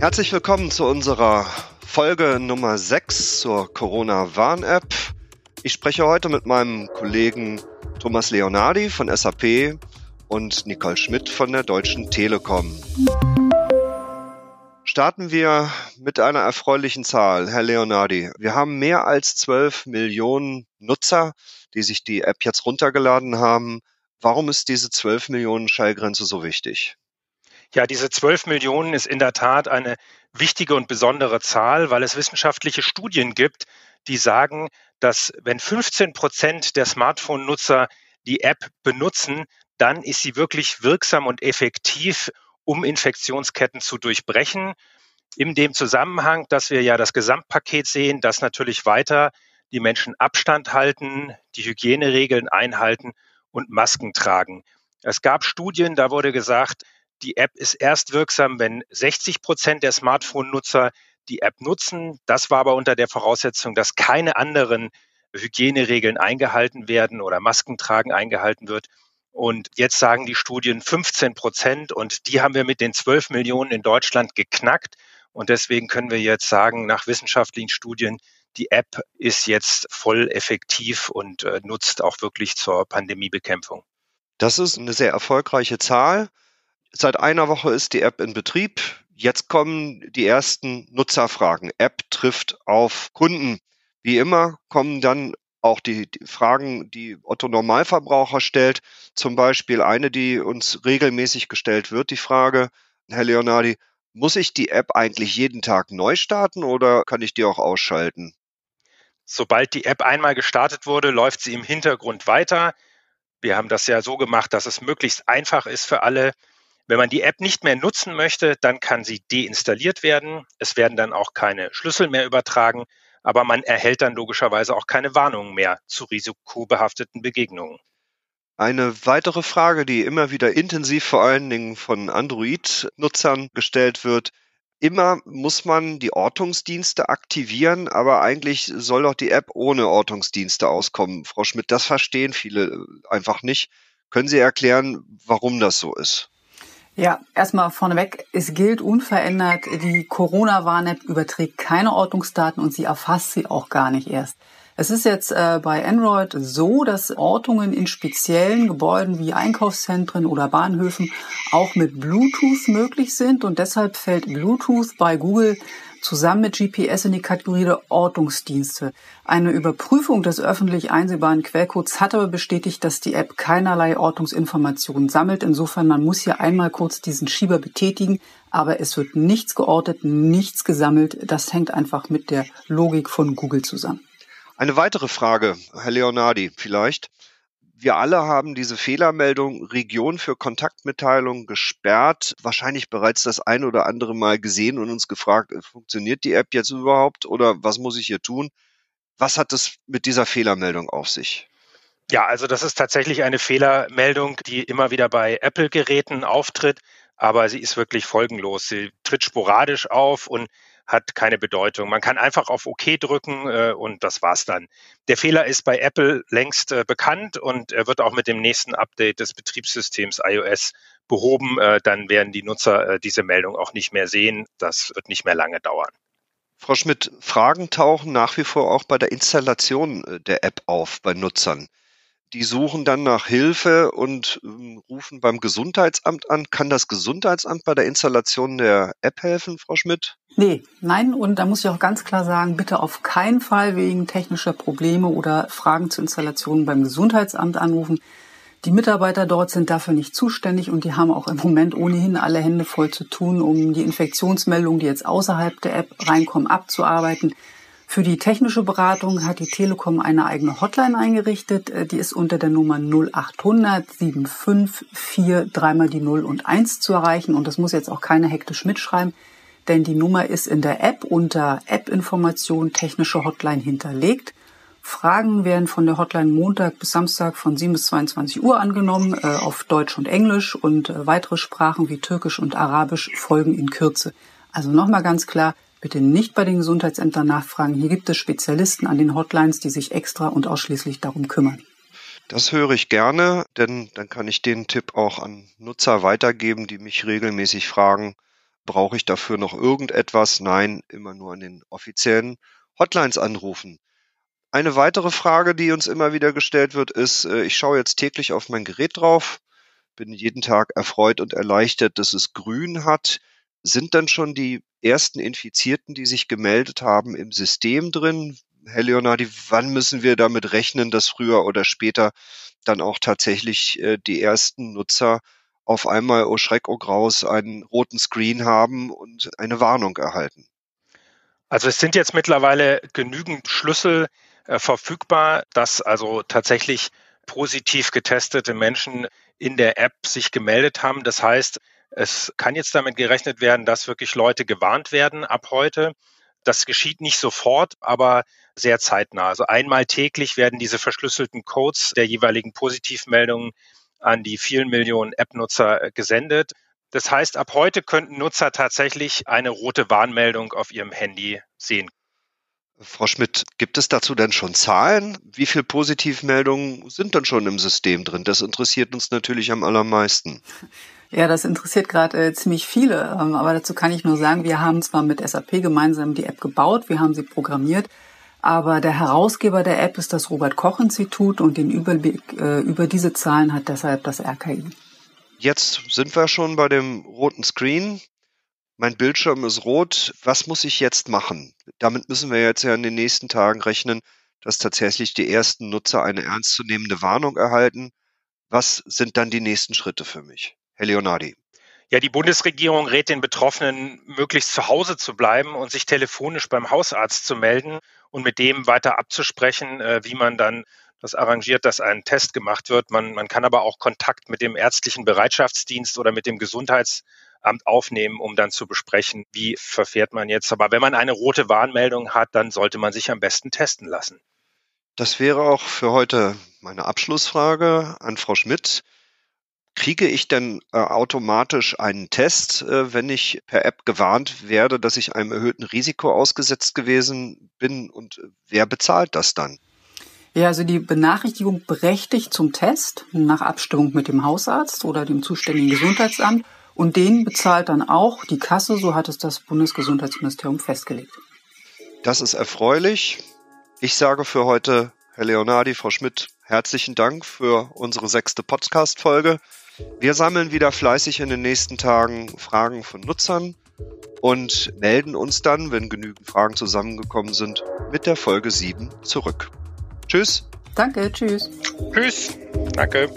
Herzlich willkommen zu unserer Folge Nummer 6 zur Corona-Warn-App. Ich spreche heute mit meinem Kollegen Thomas Leonardi von SAP und Nicole Schmidt von der Deutschen Telekom. Starten wir mit einer erfreulichen Zahl, Herr Leonardi. Wir haben mehr als 12 Millionen Nutzer, die sich die App jetzt runtergeladen haben. Warum ist diese 12 Millionen Schallgrenze so wichtig? Ja, diese 12 Millionen ist in der Tat eine wichtige und besondere Zahl, weil es wissenschaftliche Studien gibt, die sagen, dass wenn 15 Prozent der Smartphone-Nutzer die App benutzen, dann ist sie wirklich wirksam und effektiv, um Infektionsketten zu durchbrechen. In dem Zusammenhang, dass wir ja das Gesamtpaket sehen, dass natürlich weiter die Menschen Abstand halten, die Hygieneregeln einhalten und Masken tragen. Es gab Studien, da wurde gesagt, die App ist erst wirksam, wenn 60 Prozent der Smartphone-Nutzer die App nutzen. Das war aber unter der Voraussetzung, dass keine anderen Hygieneregeln eingehalten werden oder Maskentragen eingehalten wird. Und jetzt sagen die Studien 15 Prozent und die haben wir mit den 12 Millionen in Deutschland geknackt. Und deswegen können wir jetzt sagen, nach wissenschaftlichen Studien, die App ist jetzt voll effektiv und äh, nutzt auch wirklich zur Pandemiebekämpfung. Das ist eine sehr erfolgreiche Zahl. Seit einer Woche ist die App in Betrieb. Jetzt kommen die ersten Nutzerfragen. App trifft auf Kunden. Wie immer kommen dann auch die, die, Fragen, die Otto Normalverbraucher stellt. Zum Beispiel eine, die uns regelmäßig gestellt wird, die Frage, Herr Leonardi, muss ich die App eigentlich jeden Tag neu starten oder kann ich die auch ausschalten? Sobald die App einmal gestartet wurde, läuft sie im Hintergrund weiter. Wir haben das ja so gemacht, dass es möglichst einfach ist für alle, wenn man die App nicht mehr nutzen möchte, dann kann sie deinstalliert werden. Es werden dann auch keine Schlüssel mehr übertragen, aber man erhält dann logischerweise auch keine Warnungen mehr zu risikobehafteten Begegnungen. Eine weitere Frage, die immer wieder intensiv vor allen Dingen von Android-Nutzern gestellt wird. Immer muss man die Ortungsdienste aktivieren, aber eigentlich soll doch die App ohne Ortungsdienste auskommen. Frau Schmidt, das verstehen viele einfach nicht. Können Sie erklären, warum das so ist? Ja, erstmal vorneweg, es gilt unverändert, die Corona-Warn-App überträgt keine Ortungsdaten und sie erfasst sie auch gar nicht erst. Es ist jetzt äh, bei Android so, dass Ortungen in speziellen Gebäuden wie Einkaufszentren oder Bahnhöfen auch mit Bluetooth möglich sind und deshalb fällt Bluetooth bei Google zusammen mit GPS in die Kategorie der Ortungsdienste. Eine Überprüfung des öffentlich einsehbaren Quellcodes hat aber bestätigt, dass die App keinerlei Ortungsinformationen sammelt. Insofern, man muss hier einmal kurz diesen Schieber betätigen, aber es wird nichts geortet, nichts gesammelt. Das hängt einfach mit der Logik von Google zusammen. Eine weitere Frage, Herr Leonardi, vielleicht. Wir alle haben diese Fehlermeldung Region für Kontaktmitteilung gesperrt, wahrscheinlich bereits das ein oder andere Mal gesehen und uns gefragt, äh, funktioniert die App jetzt überhaupt oder was muss ich hier tun? Was hat es mit dieser Fehlermeldung auf sich? Ja, also das ist tatsächlich eine Fehlermeldung, die immer wieder bei Apple-Geräten auftritt, aber sie ist wirklich folgenlos. Sie tritt sporadisch auf und hat keine Bedeutung. Man kann einfach auf OK drücken äh, und das war's dann. Der Fehler ist bei Apple längst äh, bekannt und er wird auch mit dem nächsten Update des Betriebssystems iOS behoben. Äh, dann werden die Nutzer äh, diese Meldung auch nicht mehr sehen. Das wird nicht mehr lange dauern. Frau Schmidt, Fragen tauchen nach wie vor auch bei der Installation äh, der App auf bei Nutzern die suchen dann nach Hilfe und ähm, rufen beim Gesundheitsamt an. Kann das Gesundheitsamt bei der Installation der App helfen, Frau Schmidt? Nee, nein, und da muss ich auch ganz klar sagen, bitte auf keinen Fall wegen technischer Probleme oder Fragen zur Installation beim Gesundheitsamt anrufen. Die Mitarbeiter dort sind dafür nicht zuständig und die haben auch im Moment ohnehin alle Hände voll zu tun, um die Infektionsmeldungen, die jetzt außerhalb der App reinkommen, abzuarbeiten. Für die technische Beratung hat die Telekom eine eigene Hotline eingerichtet. Äh, die ist unter der Nummer 0800 754 dreimal die 0 und 1 zu erreichen. Und das muss jetzt auch keiner hektisch mitschreiben, denn die Nummer ist in der App unter App-Information technische Hotline hinterlegt. Fragen werden von der Hotline Montag bis Samstag von 7 bis 22 Uhr angenommen, äh, auf Deutsch und Englisch und äh, weitere Sprachen wie Türkisch und Arabisch folgen in Kürze. Also nochmal ganz klar, Bitte nicht bei den Gesundheitsämtern nachfragen. Hier gibt es Spezialisten an den Hotlines, die sich extra und ausschließlich darum kümmern. Das höre ich gerne, denn dann kann ich den Tipp auch an Nutzer weitergeben, die mich regelmäßig fragen, Brauche ich dafür noch irgendetwas? Nein, immer nur an den offiziellen Hotlines anrufen. Eine weitere Frage, die uns immer wieder gestellt wird, ist, äh, ich schaue jetzt täglich auf mein Gerät drauf, bin jeden Tag erfreut und erleichtert, dass es grün hat. Sind dann schon die ersten Infizierten, die sich gemeldet haben, im System drin? Herr Leonardi, wann müssen wir damit rechnen, dass früher oder später dann auch tatsächlich äh, die ersten Nutzer auf einmal, oh Schreck, oh Graus, einen roten Screen haben und eine Warnung erhalten? Also es sind jetzt mittlerweile genügend Schlüssel äh, verfügbar, dass also tatsächlich positiv getestete Menschen in der App sich gemeldet haben. Das heißt, es kann jetzt damit gerechnet werden, dass wirklich Leute gewarnt werden ab heute. Das geschieht nicht sofort, aber sehr zeitnah. Also einmal täglich werden diese verschlüsselten Codes der jeweiligen Positivmeldungen an die vielen Millionen App-Nutzer äh, gesendet. Das heißt, ab heute könnten Nutzer tatsächlich eine rote Warnmeldung auf ihrem Handy sehen. Frau Schmidt, gibt es dazu denn schon Zahlen? Wie viele Positivmeldungen sind denn schon im System drin? Das interessiert uns natürlich am allermeisten. Ja, das interessiert gerade äh, ziemlich viele. Ähm, aber dazu kann ich nur sagen, wir haben zwar mit SAP gemeinsam die App gebaut, wir haben sie programmiert, aber der Herausgeber der App ist das Robert Koch Institut und den Überblick äh, über diese Zahlen hat deshalb das RKI. Jetzt sind wir schon bei dem roten Screen. Mein Bildschirm ist rot. Was muss ich jetzt machen? Damit müssen wir jetzt ja in den nächsten Tagen rechnen, dass tatsächlich die ersten Nutzer eine ernstzunehmende Warnung erhalten. Was sind dann die nächsten Schritte für mich? Herr Leonardi. Ja, die Bundesregierung rät den Betroffenen, möglichst zu Hause zu bleiben und sich telefonisch beim Hausarzt zu melden und mit dem weiter abzusprechen, äh, wie man dann das arrangiert, dass ein Test gemacht wird. Man, man kann aber auch Kontakt mit dem ärztlichen Bereitschaftsdienst oder mit dem Gesundheitsamt aufnehmen, um dann zu besprechen, wie verfährt man jetzt. Aber wenn man eine rote Warnmeldung hat, dann sollte man sich am besten testen lassen. Das wäre auch für heute meine Abschlussfrage an Frau Schmidt. Kriege ich denn äh, automatisch einen Test, äh, wenn ich per App gewarnt werde, dass ich einem erhöhten Risiko ausgesetzt gewesen bin? Und wer bezahlt das dann? Ja, also die Benachrichtigung berechtigt zum Test nach Abstimmung mit dem Hausarzt oder dem zuständigen Gesundheitsamt. Und den bezahlt dann auch die Kasse, so hat es das Bundesgesundheitsministerium festgelegt. Das ist erfreulich. Ich sage für heute, Herr Leonardi, Frau Schmidt, herzlichen Dank für unsere sechste Podcast-Folge. Wir sammeln wieder fleißig in den nächsten Tagen Fragen von Nutzern und melden uns dann, wenn genügend Fragen zusammengekommen sind, mit der Folge 7 zurück. Tschüss. Danke, tschüss. Tschüss. Danke.